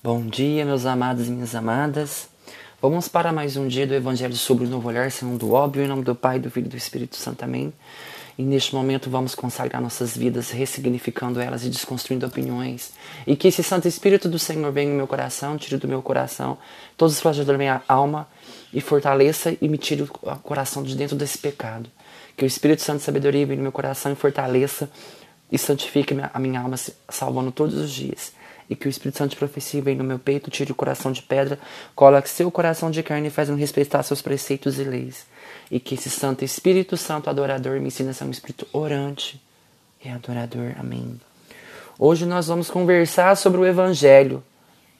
Bom dia, meus amados e minhas amadas. Vamos para mais um dia do Evangelho sobre o Novo Olhar, segundo o óbvio, em nome do Pai, do Filho e do Espírito Santo. Amém. E neste momento vamos consagrar nossas vidas, ressignificando elas e desconstruindo opiniões. E que esse Santo Espírito do Senhor venha no meu coração, tire do meu coração todos os flagelos da minha alma e fortaleça e me tire o coração de dentro desse pecado. Que o Espírito Santo de sabedoria venha no meu coração e fortaleça e santifique a minha alma, salvando todos os dias e que o Espírito Santo de profecia venha no meu peito, tire o coração de pedra, coloque seu coração de carne e faz-me respeitar seus preceitos e leis. E que esse Santo Espírito Santo adorador me ensine a ser um espírito orante e adorador. Amém. Hoje nós vamos conversar sobre o Evangelho,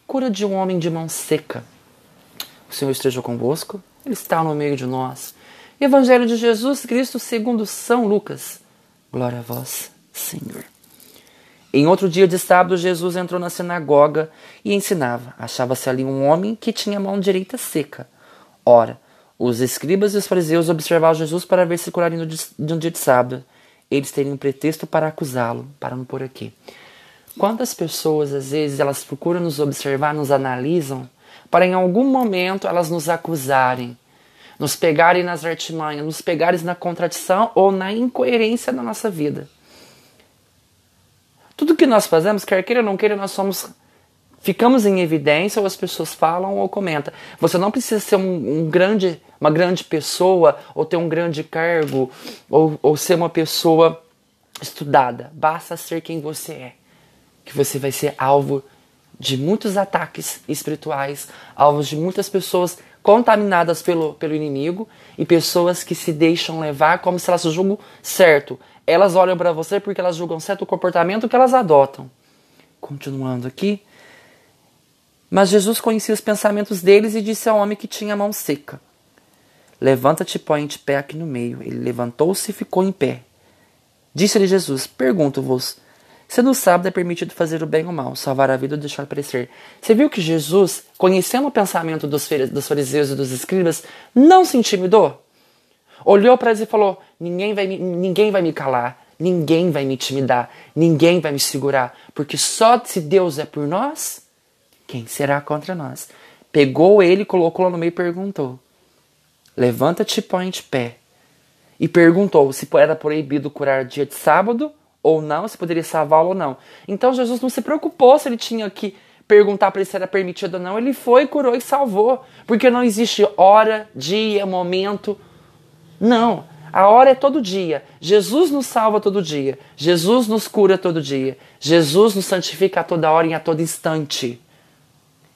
cura de um homem de mão seca. O Senhor esteja convosco, Ele está no meio de nós. Evangelho de Jesus Cristo segundo São Lucas. Glória a vós, Senhor. Em outro dia de sábado, Jesus entrou na sinagoga e ensinava. Achava-se ali um homem que tinha a mão direita seca. Ora, os escribas e os fariseus observavam Jesus para ver se curaria de um dia de sábado. Eles teriam um pretexto para acusá-lo, para não por aqui. Quantas pessoas, às vezes, elas procuram nos observar, nos analisam, para em algum momento elas nos acusarem, nos pegarem nas artimanhas, nos pegarem na contradição ou na incoerência da nossa vida. Tudo que nós fazemos, quer queira ou não queira, nós somos ficamos em evidência ou as pessoas falam ou comentam. Você não precisa ser um, um, grande, uma grande pessoa ou ter um grande cargo ou, ou ser uma pessoa estudada. Basta ser quem você é, que você vai ser alvo de muitos ataques espirituais, alvos de muitas pessoas contaminadas pelo, pelo inimigo e pessoas que se deixam levar como se elas julgam certo elas olham para você porque elas julgam certo comportamento que elas adotam. Continuando aqui. Mas Jesus conhecia os pensamentos deles e disse ao homem que tinha a mão seca: Levanta-te e põe de pé aqui no meio. Ele levantou-se e ficou em pé. Disse-lhe Jesus: Pergunto-vos: se no sábado é permitido fazer o bem ou o mal, salvar a vida ou deixar perecer? Você viu que Jesus, conhecendo o pensamento dos fariseus e dos escribas, não se intimidou? Olhou para eles e falou: ninguém vai, me, ninguém vai me calar, ninguém vai me intimidar, ninguém vai me segurar, porque só se Deus é por nós, quem será contra nós? Pegou ele, colocou lá no meio e perguntou: Levanta-te e põe de pé. E perguntou se era proibido curar dia de sábado ou não, se poderia salvá-lo ou não. Então Jesus não se preocupou se ele tinha que perguntar para ele se era permitido ou não. Ele foi, curou e salvou. Porque não existe hora, dia, momento não. A hora é todo dia. Jesus nos salva todo dia. Jesus nos cura todo dia. Jesus nos santifica a toda hora e a todo instante.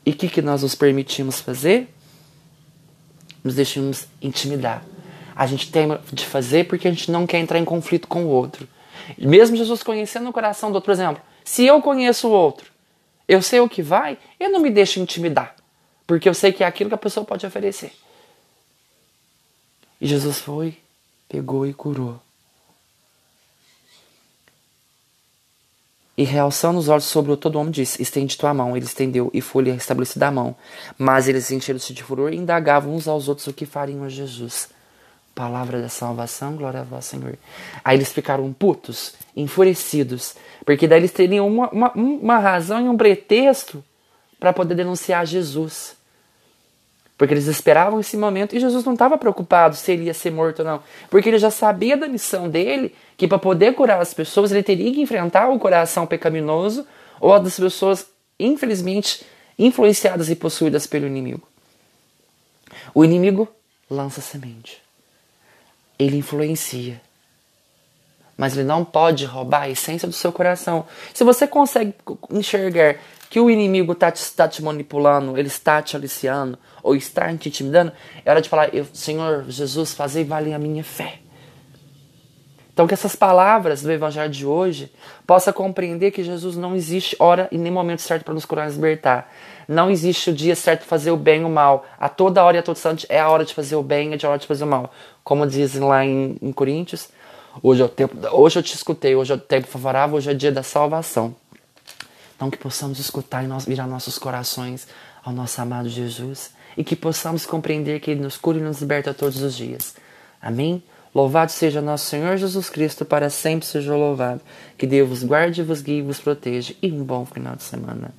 E o que, que nós nos permitimos fazer? Nos deixamos intimidar. A gente tem de fazer porque a gente não quer entrar em conflito com o outro. Mesmo Jesus conhecendo o coração do outro, por exemplo, se eu conheço o outro, eu sei o que vai, eu não me deixo intimidar. Porque eu sei que é aquilo que a pessoa pode oferecer. E Jesus foi, pegou e curou. E realçando os olhos sobre o todo homem, disse: Estende tua mão. Ele estendeu e foi-lhe restabelecida a mão. Mas eles encheram-se de furor e indagavam uns aos outros o que fariam a Jesus. Palavra da salvação, glória a vós, Senhor. Aí eles ficaram putos, enfurecidos, porque daí eles teriam uma, uma, uma razão e um pretexto para poder denunciar Jesus. Porque eles esperavam esse momento e Jesus não estava preocupado se ele ia ser morto ou não. Porque ele já sabia da missão dele, que para poder curar as pessoas ele teria que enfrentar o coração pecaminoso ou as pessoas, infelizmente, influenciadas e possuídas pelo inimigo. O inimigo lança semente. Ele influencia. Mas ele não pode roubar a essência do seu coração. Se você consegue enxergar que o inimigo está te, tá te manipulando, ele está te aliciando, ou está te intimidando, é hora de falar, Senhor Jesus, fazei valer a minha fé. Então que essas palavras do Evangelho de hoje possa compreender que Jesus não existe hora e nem momento certo para nos curar e libertar. Não existe o dia certo para fazer o bem ou o mal. A toda hora e a todo instante é a hora de fazer o bem, é a hora de fazer o mal. Como dizem lá em, em Coríntios, hoje é o tempo, hoje eu te escutei, hoje é o tempo favorável, hoje é o dia da salvação. Então, que possamos escutar e nós, virar nossos corações ao nosso amado Jesus e que possamos compreender que Ele nos cura e nos liberta todos os dias. Amém? Louvado seja nosso Senhor Jesus Cristo, para sempre seja louvado. Que Deus vos guarde, vos guie vos proteja. E um bom final de semana.